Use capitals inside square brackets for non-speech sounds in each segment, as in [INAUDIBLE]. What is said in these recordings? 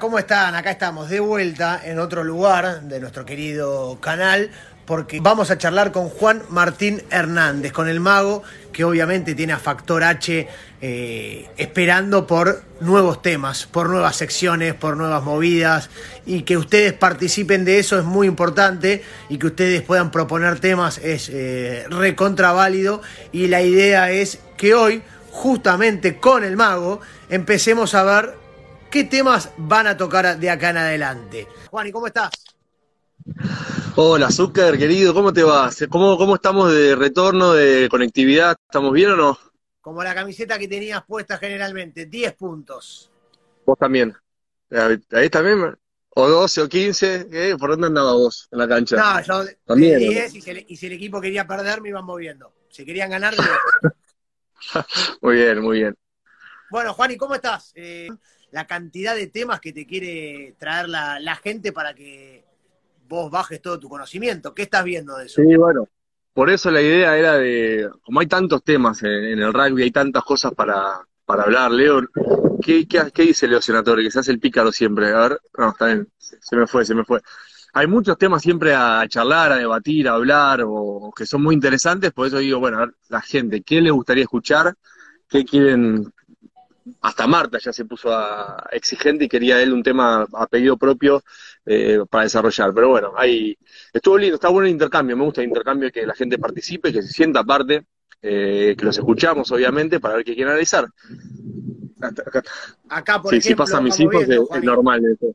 ¿cómo están? Acá estamos de vuelta en otro lugar de nuestro querido canal porque vamos a charlar con Juan Martín Hernández, con el mago que obviamente tiene a Factor H eh, esperando por nuevos temas, por nuevas secciones, por nuevas movidas y que ustedes participen de eso es muy importante y que ustedes puedan proponer temas es eh, recontra válido y la idea es que hoy justamente con el mago empecemos a ver qué temas van a tocar de acá en adelante. Juan, ¿y cómo estás? Hola, Zucker, querido, ¿cómo te va? ¿Cómo, ¿Cómo estamos de retorno, de conectividad? ¿Estamos bien o no? Como la camiseta que tenías puesta generalmente, 10 puntos. Vos también. Ahí también, o 12 o 15, ¿eh? ¿por dónde andaba vos en la cancha? No, yo también, 10 y, si el, equipo quería perder me iban moviendo. Si querían ganar, [LAUGHS] Muy bien, muy bien. Bueno, Juan, ¿y cómo estás? Eh, la cantidad de temas que te quiere traer la gente para que vos bajes todo tu conocimiento. ¿Qué estás viendo de eso? Sí, bueno, por eso la idea era de, como hay tantos temas en, el rugby, hay tantas cosas para, para hablar, Leo, ¿qué, qué, dice Leo Senatore? Que se hace el pícaro siempre. A ver, no, está bien, se me fue, se me fue. Hay muchos temas siempre a charlar, a debatir, a hablar, o, que son muy interesantes, por eso digo, bueno, a ver, la gente, ¿qué le gustaría escuchar? ¿Qué quieren hasta Marta ya se puso a, exigente y quería él un tema a pedido propio eh, para desarrollar. Pero bueno, ahí estuvo lindo, está bueno el intercambio, me gusta el intercambio, que la gente participe, que se sienta aparte, eh, que los escuchamos obviamente para ver qué quieren analizar. Acá, por ejemplo, si pasa a mis hijos es, normal eso.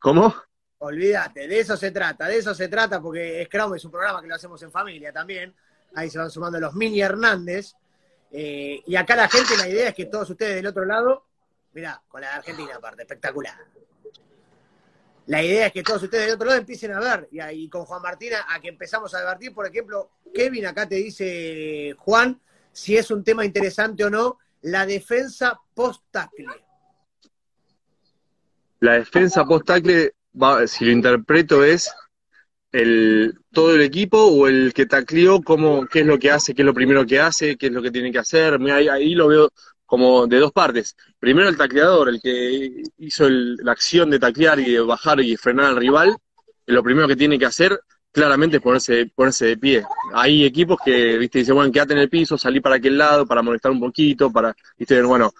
¿Cómo? Olvídate, de eso se trata, de eso se trata, porque Scrum es un programa que lo hacemos en familia también. Ahí se van sumando los mini Hernández, eh, y acá la gente, la idea es que todos ustedes del otro lado, mirá, con la Argentina aparte, espectacular. La idea es que todos ustedes del otro lado empiecen a ver, y, ahí con Juan Martín, a, que empezamos a debatir, por ejemplo, Kevin acá te dice, Juan, si es un tema interesante o no, la defensa post-tacle. La defensa post-tacle, si lo interpreto, es el, todo el equipo o el que tacleó, cómo, qué es lo que hace, qué es lo primero que hace, qué es lo que tiene que hacer. Ahí, ahí lo veo como de dos partes. Primero el tacleador, el que hizo la acción de taclear y de bajar y frenar al rival, lo primero que tiene que hacer claramente es ponerse, ponerse de pie. Hay equipos que, viste, dicen, bueno, quédate en el piso, salí para aquel lado, para molestar un poquito, para, viste, bueno,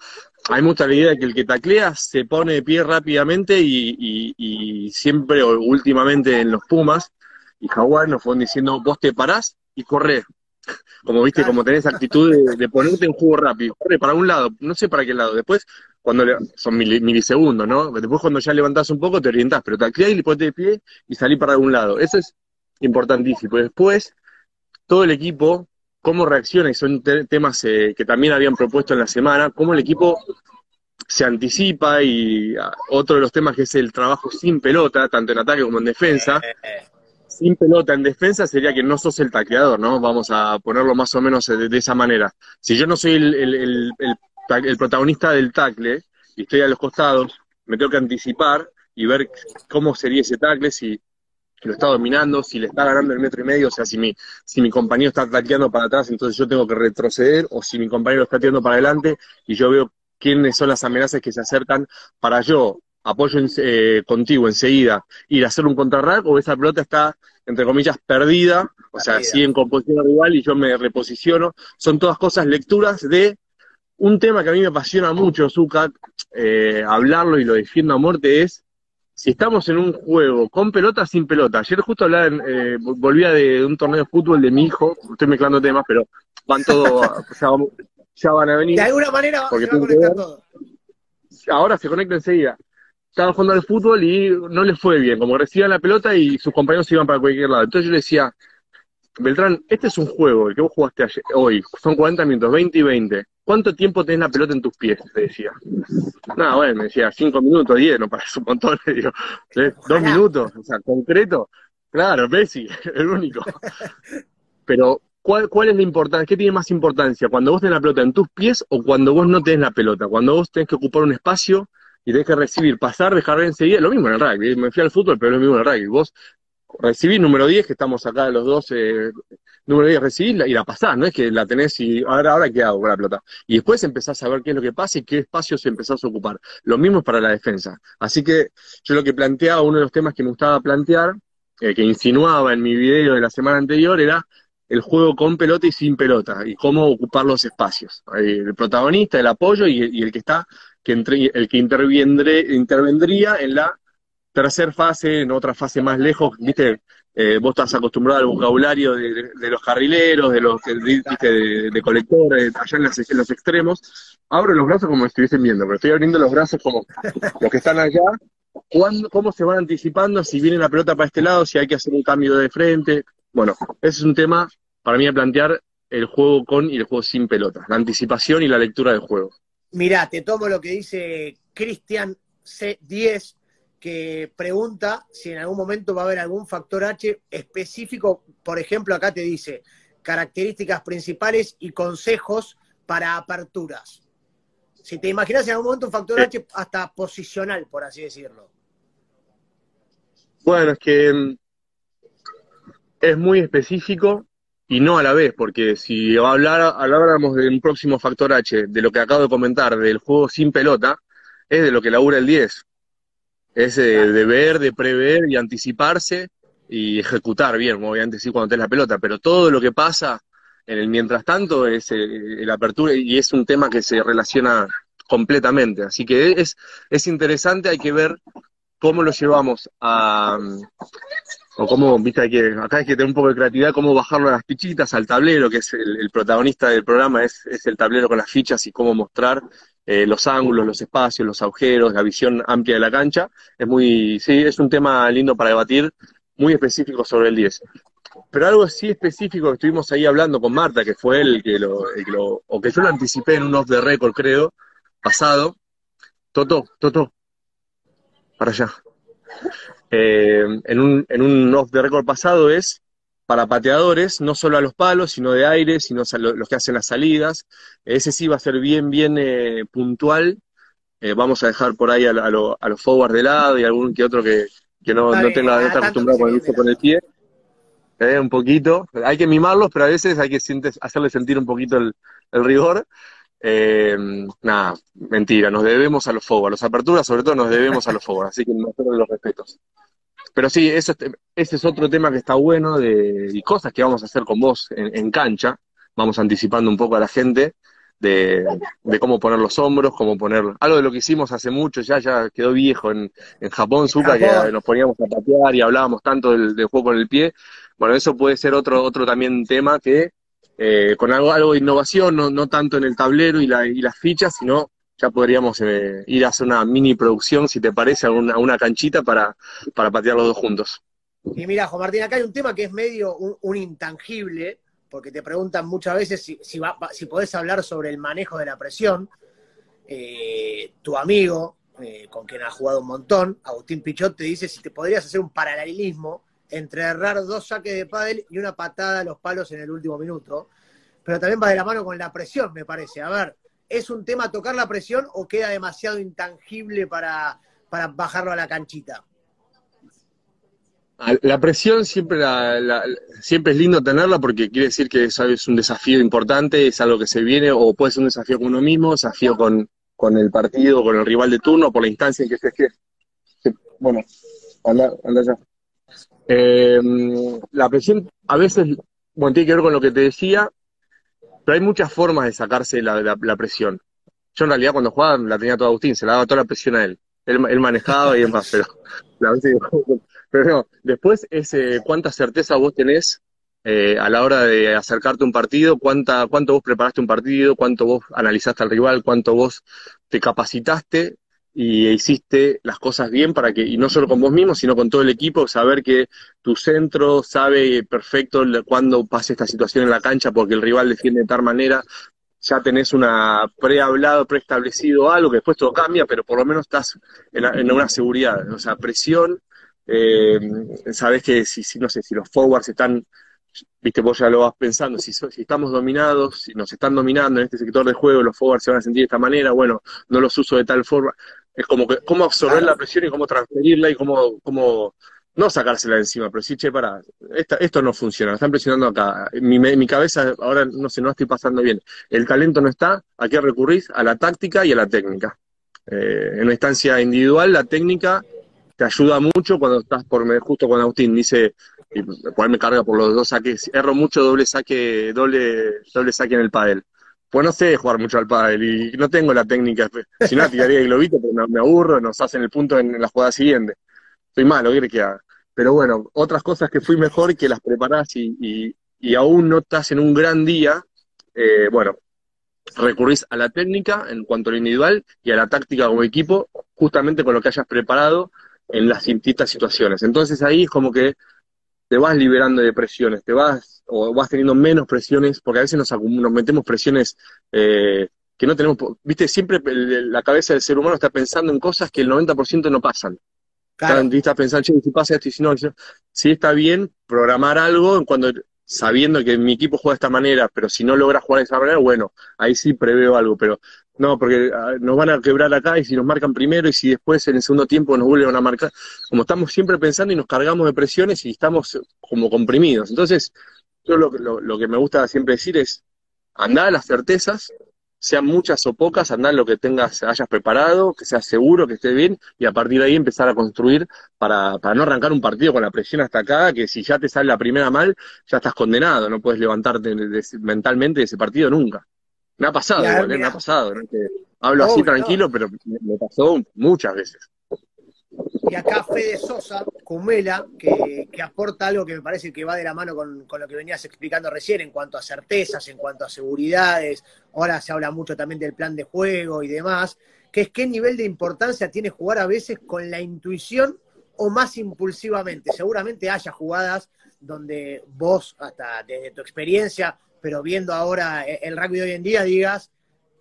hay mucha la idea de que el que taclea se pone de pie rápidamente y, y siempre, o últimamente en los Pumas, y Jaguar nos fueron diciendo, vos te parás y corre. [LAUGHS] Como viste, como tenés actitud de, ponerte en juego rápido, corre para un lado, no sé para qué lado. Después, cuando son milisegundos, ¿no? Después cuando ya levantás un poco te orientás, pero te activás y ponete de pie y salí para algún lado. Eso es importantísimo. Después, todo el equipo, cómo reacciona, y son temas eh, que también habían propuesto en la semana, cómo el equipo se anticipa y ah, otro de los temas que es el trabajo sin pelota, tanto en ataque como en defensa. Eh, eh, sin pelota en defensa sería que no sos el tacleador, ¿no? Vamos a ponerlo más o menos de, esa manera. Si yo no soy el, protagonista del tackle y estoy a los costados, me tengo que anticipar y ver cómo sería ese tackle, si lo está dominando, si le está ganando el metro y medio, o sea, si mi, si mi compañero está tacleando para atrás, entonces yo tengo que retroceder, o si mi compañero está tirando para adelante y yo veo quiénes son las amenazas que se acercan para yo apoyo eh, contigo enseguida, ir a hacer un contrarrack o esa pelota está, entre comillas, perdida, o sea, sigue en composición rival y yo me reposiciono. Son todas cosas, lecturas de un tema que a mí me apasiona mucho, Zucca, eh, hablarlo y lo defiendo a muerte, es si estamos en un juego con pelota sin pelota. Ayer justo hablaba, eh, volvía de, un torneo de fútbol de mi hijo, estoy mezclando temas, pero van todos, [LAUGHS] ya, van a venir. De alguna manera se va a conectar todo. Ahora se conecta enseguida estaba jugando al fútbol y no le fue bien, como recibían la pelota y sus compañeros iban para cualquier lado. Entonces yo le decía, Beltrán, este es un juego, el que vos jugaste ayer, hoy, son 40 minutos, 20 y 20. ¿Cuánto tiempo tenés la pelota en tus pies? Le decía. No, bueno, me decía, 5 minutos, 10, no parece un montón. [LAUGHS] Le digo, ¿dos minutos? O sea, concreto. Claro, Messi, [LAUGHS] el único. Pero, ¿cuál, ¿cuál es la importancia? ¿Qué tiene más importancia? ¿Cuando vos tenés la pelota en tus pies o cuando vos no tenés la pelota? Cuando vos tenés que ocupar un espacio y tenés recibir, pasar, dejar enseguida, lo mismo en el rugby, me fui al fútbol, pero lo mismo en el rugby, vos recibís número 10, que estamos acá los dos, eh, número 10 recibís y la pasás, no es que la tenés y ahora, ahora qué hago con la pelota. Y después empezás a ver qué es lo que pasa y qué espacios empezás a ocupar. Lo mismo es para la defensa. Así que yo lo que planteaba, uno de los temas que me gustaba plantear, eh, que insinuaba en mi video de la semana anterior, era el juego con pelota y sin pelota, y cómo ocupar los espacios. El protagonista, el apoyo y, el que está, que entre, el que intervendría en la tercera fase, en otra fase más lejos, viste, eh, vos estás acostumbrado al vocabulario de, los carrileros, de los ¿viste? de, colectores, allá en, los extremos. Abro los brazos como estuviesen viendo, pero estoy abriendo los brazos como los que están allá. ¿Cómo se van anticipando? Si viene la pelota para este lado, si hay que hacer un cambio de frente. Bueno, ese es un tema para mí a plantear el juego con y el juego sin pelota, la anticipación y la lectura del juego. Mirá, te tomo lo que dice Cristian C10 que pregunta si en algún momento va a haber algún factor H específico, por ejemplo, acá te dice características principales y consejos para aperturas. Si te imaginas en algún momento un factor H hasta posicional, por así decirlo. Bueno, es que mm, es muy específico y no a la vez, porque si hablar, habláramos de un próximo factor H, de lo que acabo de comentar, del juego sin pelota, es de lo que labura el 10 es de ver, de prever y anticiparse y ejecutar bien, obviamente sí cuando tenés la pelota, pero todo lo que pasa en el mientras tanto es eh, la apertura y es un tema que se relaciona completamente. Así que es, es interesante, hay que ver cómo lo llevamos a, o cómo, viste, hay que, acá hay que tener un poco de creatividad, cómo bajarlo a las fichitas, al tablero, que es el, protagonista del programa, es, es, el tablero con las fichas y cómo mostrar eh, los ángulos, los espacios, los agujeros, la visión amplia de la cancha. Es muy, sí, es un tema lindo para debatir, muy específico sobre el 10. Pero algo así específico que estuvimos ahí hablando con Marta, que fue el que lo, o que yo lo anticipé en un off the record, creo, pasado. Toto, Toto, para allá. Eh, en, un, en un off the record pasado es para pateadores, no solo a los palos, sino de aire, sino a los que hacen las salidas. Ese sí va a ser bien, bien eh, puntual. Eh, vamos a dejar por ahí a, los forwards de lado y algún que otro que, no, no tenga no está acostumbrado con el, con el pie. Eh, un poquito. Hay que mimarlos, pero a veces hay que hacerle sentir un poquito el, rigor. Nada, mentira, nos debemos a los forwards. Las aperturas, sobre todo, nos debemos a los forwards. Así que no los respetos. Pero sí, eso, ese es otro tema que está bueno de, y cosas que vamos a hacer con vos en, cancha. Vamos anticipando un poco a la gente de, cómo poner los hombros, cómo poner... Algo de lo que hicimos hace mucho, ya ya quedó viejo en, en Japón, Zuka, que nos poníamos a patear y hablábamos tanto del, juego con el pie. Bueno, eso puede ser otro, otro también tema que eh, con algo, algo de innovación, no, no tanto en el tablero y, la, y las fichas, sino ya podríamos eh, ir a hacer una mini producción, si te parece, a una, canchita para, para patear los dos juntos. Y mira, Juan Martín, acá hay un tema que es medio un, intangible, porque te preguntan muchas veces si, si, podés hablar sobre el manejo de la presión. Eh, tu amigo, con quien has jugado un montón, Agustín Pichot, te dice si te podrías hacer un paralelismo entre errar dos saques de pádel y una patada a los palos en el último minuto. Pero también va de la mano con la presión, me parece. A ver, ¿Es un tema tocar la presión o queda demasiado intangible para, bajarlo a la canchita? La presión siempre, siempre es lindo tenerla porque quiere decir que es un desafío importante, es algo que se viene, o puede ser un desafío con uno mismo, desafío con, el partido, con el rival de turno, por la instancia en que se esté. Bueno, anda, anda ya. Eh, la presión a veces, bueno, tiene que ver con lo que te decía, pero hay muchas formas de sacarse la, presión. Yo en realidad cuando jugaba la tenía todo Agustín, se la daba toda la presión a él. Él, manejaba y demás, pero, [LAUGHS] pero después es eh, cuánta certeza vos tenés eh, a la hora de acercarte a un partido, cuánta, cuánto vos preparaste un partido, cuánto vos analizaste al rival, cuánto vos te capacitaste y hiciste las cosas bien para que, y no solo con vos mismo, sino con todo el equipo, saber que tu centro sabe perfecto cuándo pase esta situación en la cancha porque el rival defiende de tal manera, ya tenés una prehablado, preestablecido algo, que después todo cambia, pero por lo menos estás en, una seguridad, o sea, presión, eh, sabes que si, si, no sé, si los forwards están viste, vos ya lo vas pensando, si, si estamos dominados, si nos están dominando en este sector de juego, los forwards se van a sentir de esta manera, bueno, no los uso de tal forma. Es como que cómo absorber la presión y cómo transferirla y cómo, cómo no sacársela de encima, pero sí, che, para, esto no funciona, están presionando acá. Mi, mi cabeza ahora no sé, no estoy pasando bien. El talento no está, ¿a qué recurrís? A la táctica y a la técnica. Eh, en una instancia individual, la técnica te ayuda mucho cuando estás por, justo cuando Agustín dice, y me carga por los dos saques, erro mucho doble saque, doble, doble saque en el pádel. Pues no sé jugar mucho al pádel y no tengo la técnica, si no tiraría el globito, pero me, aburro, nos hacen el punto en, la jugada siguiente. Soy malo, ¿qué que haga? Pero bueno, otras cosas que fui mejor que las preparás y, y, aún no estás en un gran día, eh, bueno, recurrís a la técnica en cuanto a lo individual y a la táctica como equipo, justamente con lo que hayas preparado en las distintas situaciones. Entonces ahí es como que te vas liberando de presiones, te vas o vas teniendo menos presiones, porque a veces nos, nos metemos presiones eh, que no tenemos, viste, siempre la cabeza del ser humano está pensando en cosas que el 90% no pasan. Claro. Estás pensando, si pasa esto y si no, si está bien programar algo cuando sabiendo que mi equipo juega de esta manera, pero si no logra jugar de esa manera, bueno, ahí sí preveo algo, pero no, porque ah, nos van a quebrar acá y si nos marcan primero y si después en el segundo tiempo nos vuelven a marcar, como estamos siempre pensando y nos cargamos de presiones y estamos como comprimidos. Entonces, yo lo, lo, lo que me gusta siempre decir es, andar a las certezas, sean muchas o pocas, andar lo que tengas, hayas preparado, que sea seguro, que esté bien, y a partir de ahí empezar a construir para, para no arrancar un partido con la presión hasta acá, que si ya te sale la primera mal, ya estás condenado, no puedes levantarte mentalmente de ese partido nunca. Me ha pasado, igual, ¿eh? me ha pasado. hablo así tranquilo, pero me pasó muchas veces. Y acá Fede Sosa, Cumela, que, aporta algo que me parece que va de la mano con, lo que venías explicando recién en cuanto a certezas, en cuanto a seguridades. Ahora se habla mucho también del plan de juego y demás, que es qué nivel de importancia tiene jugar a veces con la intuición o más impulsivamente. Seguramente haya jugadas donde vos, hasta desde tu experiencia, pero viendo ahora el rugby de hoy en día, digas,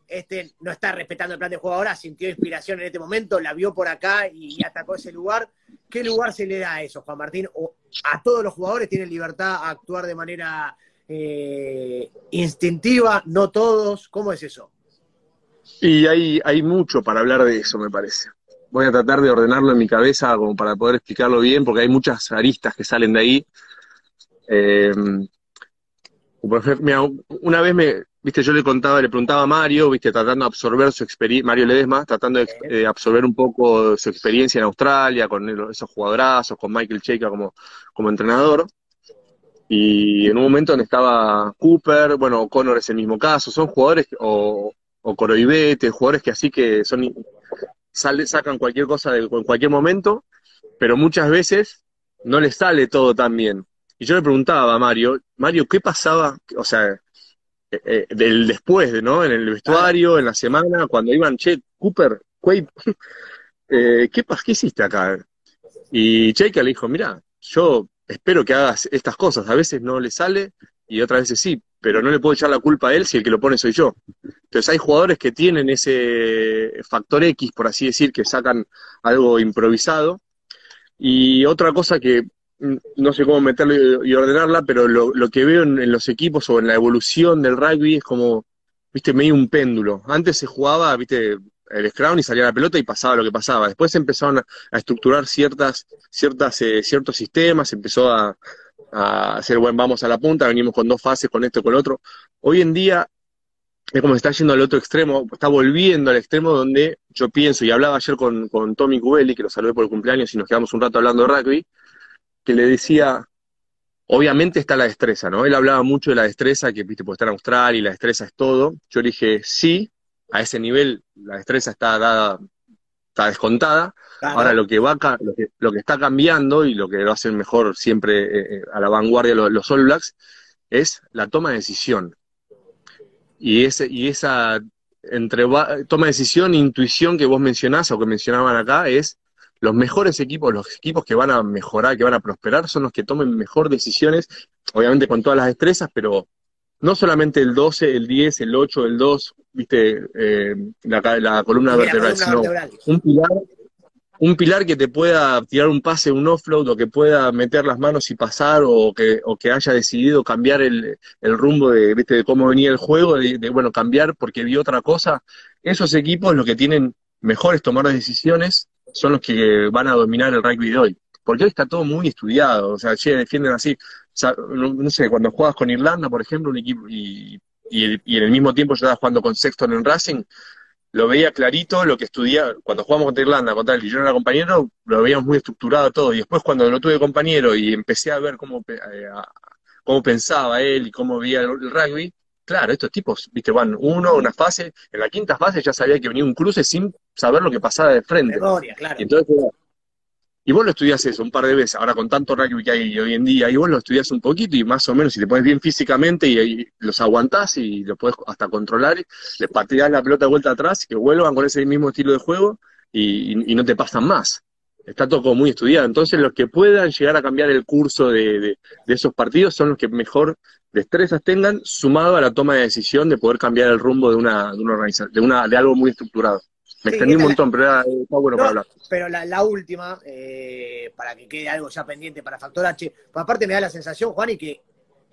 este no está respetando el plan de juego ahora, sintió inspiración en este momento, la vio por acá y, atacó ese lugar. ¿Qué lugar se le da a eso, Juan Martín? ¿O a todos los jugadores tienen libertad a actuar de manera eh, instintiva? ¿No todos? ¿Cómo es eso? Y hay, hay mucho para hablar de eso, me parece. Voy a tratar de ordenarlo en mi cabeza como para poder explicarlo bien, porque hay muchas aristas que salen de ahí. Eh, una vez me, viste, yo le contaba, le preguntaba a Mario, viste, tratando de absorber su experiencia, Mario Ledesma, tratando de eh, absorber un poco su experiencia en Australia, con esos jugadorazos, con Michael Cheika como, como entrenador. Y en un momento donde estaba Cooper, bueno, Connor es el mismo caso, son jugadores, o, o Coroibete, jugadores que así que son, sale, sacan cualquier cosa en cualquier momento, pero muchas veces no les sale todo tan bien. Y yo le preguntaba a Mario, Mario, ¿qué pasaba? O sea, eh, eh, del después, ¿no? En el vestuario, en la semana, cuando iban, che, Cooper, Quaid, [LAUGHS] eh, ¿qué, ¿qué hiciste acá? Y Cheika le dijo, mira, yo espero que hagas estas cosas, a veces no le sale y otras veces sí, pero no le puedo echar la culpa a él si el que lo pone soy yo. Entonces hay jugadores que tienen ese factor X, por así decir, que sacan algo improvisado. Y otra cosa que no sé cómo meterlo y ordenarla, pero lo, que veo en, los equipos o en la evolución del rugby es como, viste, medio un péndulo. Antes se jugaba, viste, el scrum y salía la pelota y pasaba lo que pasaba. Después empezaron a, estructurar ciertas, ciertas, eh, ciertos sistemas, empezó a, a hacer, bueno, vamos a la punta, venimos con dos fases, con esto, con lo otro. Hoy en día es como se está yendo al otro extremo, está volviendo al extremo donde yo pienso, y hablaba ayer con, con Tommy Cubelli, que lo saludé por el cumpleaños y nos quedamos un rato hablando de rugby, que le decía, obviamente está la destreza, ¿no? Él hablaba mucho de la destreza, que viste, puede estar en Australia y la destreza es todo. Yo le dije, sí, a ese nivel la destreza está dada, está descontada. Ahora lo que va lo que, lo que está cambiando y lo que lo hacen mejor siempre eh, eh, a la vanguardia los, los, All Blacks es la toma de decisión. Y, ese, y esa entre toma de decisión e intuición que vos mencionás o que mencionaban acá es los mejores equipos, los equipos que van a mejorar, que van a prosperar, son los que tomen mejor decisiones, obviamente con todas las destrezas, pero no solamente el 12, el 10, el 8, el 2, viste, eh, la, columna vertebral, sino un pilar, un pilar que te pueda tirar un pase, un offload, o que pueda meter las manos y pasar, o que, o que haya decidido cambiar el, rumbo de, ¿viste? de cómo venía el juego, de, de, bueno, cambiar porque vio otra cosa. Esos equipos lo que tienen mejores tomar decisiones son los que van a dominar el rugby de hoy. porque hoy está todo muy estudiado, o sea, che, defienden así, no, sé, cuando juegas con Irlanda, por ejemplo, un equipo, y, y, en el mismo tiempo yo estaba jugando con Sexton en Racing, lo veía clarito, lo que estudiaba, cuando jugamos contra Irlanda, contra él y yo era compañero, lo veíamos muy estructurado todo, y después cuando lo tuve compañero y empecé a ver cómo, eh, cómo pensaba él y cómo veía el, rugby, claro, estos tipos, viste, van uno, una fase, en la quinta fase ya sabía que venía un cruce sin saber lo que pasaba de frente. claro. Y entonces y vos lo estudias eso un par de veces, ahora con tanto rugby que hay hoy en día, y vos lo estudias un poquito y más o menos, si te pones bien físicamente y, los aguantás y los puedes hasta controlar, les pateás la pelota de vuelta atrás, y que vuelvan con ese mismo estilo de juego y, no te pasan más. Está todo como muy estudiado. Entonces, los que puedan llegar a cambiar el curso de, esos partidos son los que mejor destrezas tengan, sumado a la toma de decisión de poder cambiar el rumbo de una, de una organización, de, una, de algo muy estructurado. Me extendí un montón, pero era, bueno para hablar. Pero la, última, eh, para que quede algo ya pendiente para Factor H, pues aparte me da la sensación, Juan, y que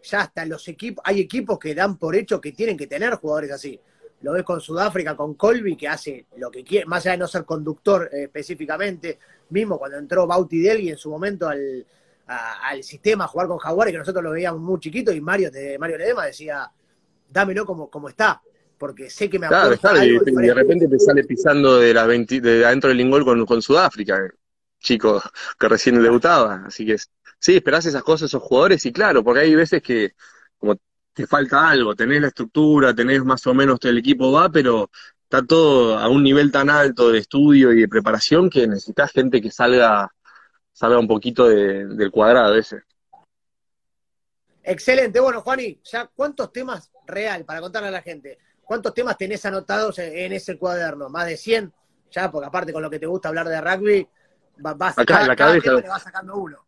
ya hasta los equipos, hay equipos que dan por hecho que tienen que tener jugadores así. Lo ves con Sudáfrica, con Colby, que hace lo que quiere, más allá de no ser conductor eh, específicamente, mismo cuando entró Bauti Delgui en su momento al, al sistema a jugar con Jaguares, que nosotros lo veíamos muy chiquito, y Mario, de, Mario Ledema decía, dámelo como, como está porque sé que me claro, claro, y, de repente te sale pisando de la de adentro del Lingol con, con Sudáfrica, chico que recién debutaba, así que sí, esperás esas cosas esos jugadores y claro, porque hay veces que como te falta algo, tenés la estructura, tenés más o menos el equipo va, pero está todo a un nivel tan alto de estudio y de preparación que necesitas gente que salga salga un poquito del cuadrado ese. Excelente, bueno, Juani, ya cuántos temas real para contarle a la gente. ¿Cuántos temas tenés anotados en ese cuaderno? ¿Más de 100? Ya, porque aparte con lo que te gusta hablar de rugby, vas, Acá, en la cabeza. le vas sacando uno.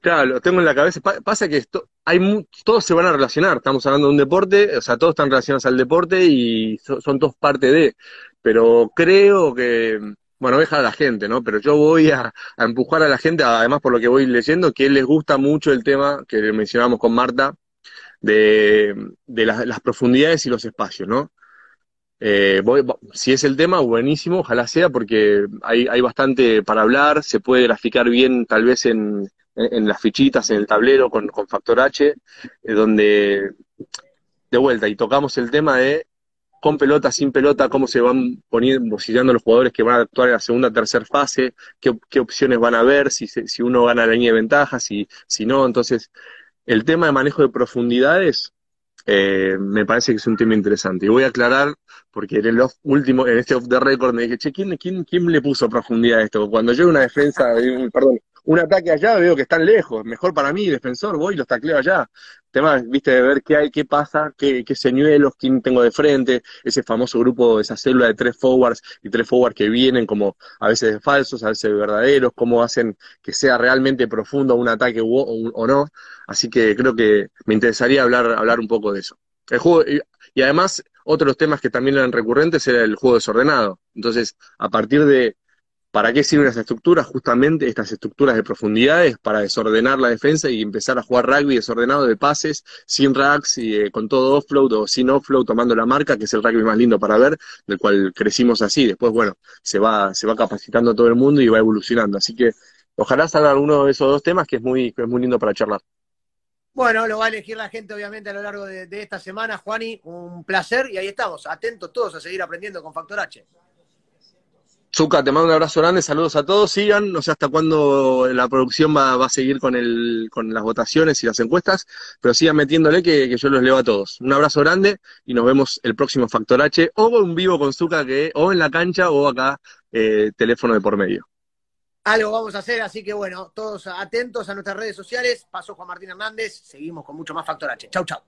Claro, lo tengo en la cabeza. pasa que esto, hay todos se van a relacionar. Estamos hablando de un deporte, o sea, todos están relacionados al deporte y son todos parte de. Pero creo que, bueno, deja a la gente, ¿no? Pero yo voy a, empujar a la gente, además por lo que voy leyendo, que les gusta mucho el tema que mencionamos con Marta, de, las profundidades y los espacios, ¿no? Eh, si es el tema, buenísimo, ojalá sea, porque hay, hay bastante para hablar, se puede graficar bien tal vez en, las fichitas, en el tablero con, Factor H, eh, donde, de vuelta, y tocamos el tema de con pelota, sin pelota, cómo se van poniendo, los jugadores que van a actuar en la segunda, tercera fase, qué, qué opciones van a ver, si, si uno gana la línea de ventaja, si, si no, entonces el tema de manejo de profundidades eh, me parece que es un tema interesante. Y voy a aclarar, porque en el último, en este off the record me dije, che, ¿quién, quién, quién le puso profundidad a esto? Cuando yo una defensa, perdón, un ataque allá, veo que están lejos, mejor para mí, defensor, voy y los tacleo allá. Tema, viste, de ver qué hay, qué pasa, qué, qué señuelos, quién tengo de frente, ese famoso grupo, esa célula de tres forwards y tres forwards que vienen como a veces de falsos, a veces de verdaderos, cómo hacen que sea realmente profundo un ataque o, no. Así que creo que me interesaría hablar, hablar un poco de eso. El juego, y, y además, otros temas que también eran recurrentes era el juego desordenado. Entonces, a partir de ¿Para qué sirven las estructuras? Justamente estas estructuras de profundidades para desordenar la defensa y empezar a jugar rugby desordenado de pases, sin racks y eh, con todo offload o sin offload tomando la marca, que es el rugby más lindo para ver, del cual crecimos así. Después, bueno, se va, se va capacitando todo el mundo y va evolucionando. Así que ojalá salga alguno de esos dos temas que es muy, es muy lindo para charlar. Bueno, lo va a elegir la gente obviamente a lo largo de, de esta semana, Juani, un placer y ahí estamos, atentos todos a seguir aprendiendo con Factor H. Zuka, te mando un abrazo grande, saludos a todos, sigan, no sé hasta cuándo la producción va, a seguir con, el, con las votaciones y las encuestas, pero sigan metiéndole que, yo los leo a todos. Un abrazo grande y nos vemos el próximo Factor H, o en vivo con Zuka, que, o en la cancha, o acá, eh, teléfono de por medio. Algo vamos a hacer, así que bueno, todos atentos a nuestras redes sociales. Paso Juan Martín Hernández, seguimos con mucho más Factor H. Chau, chau.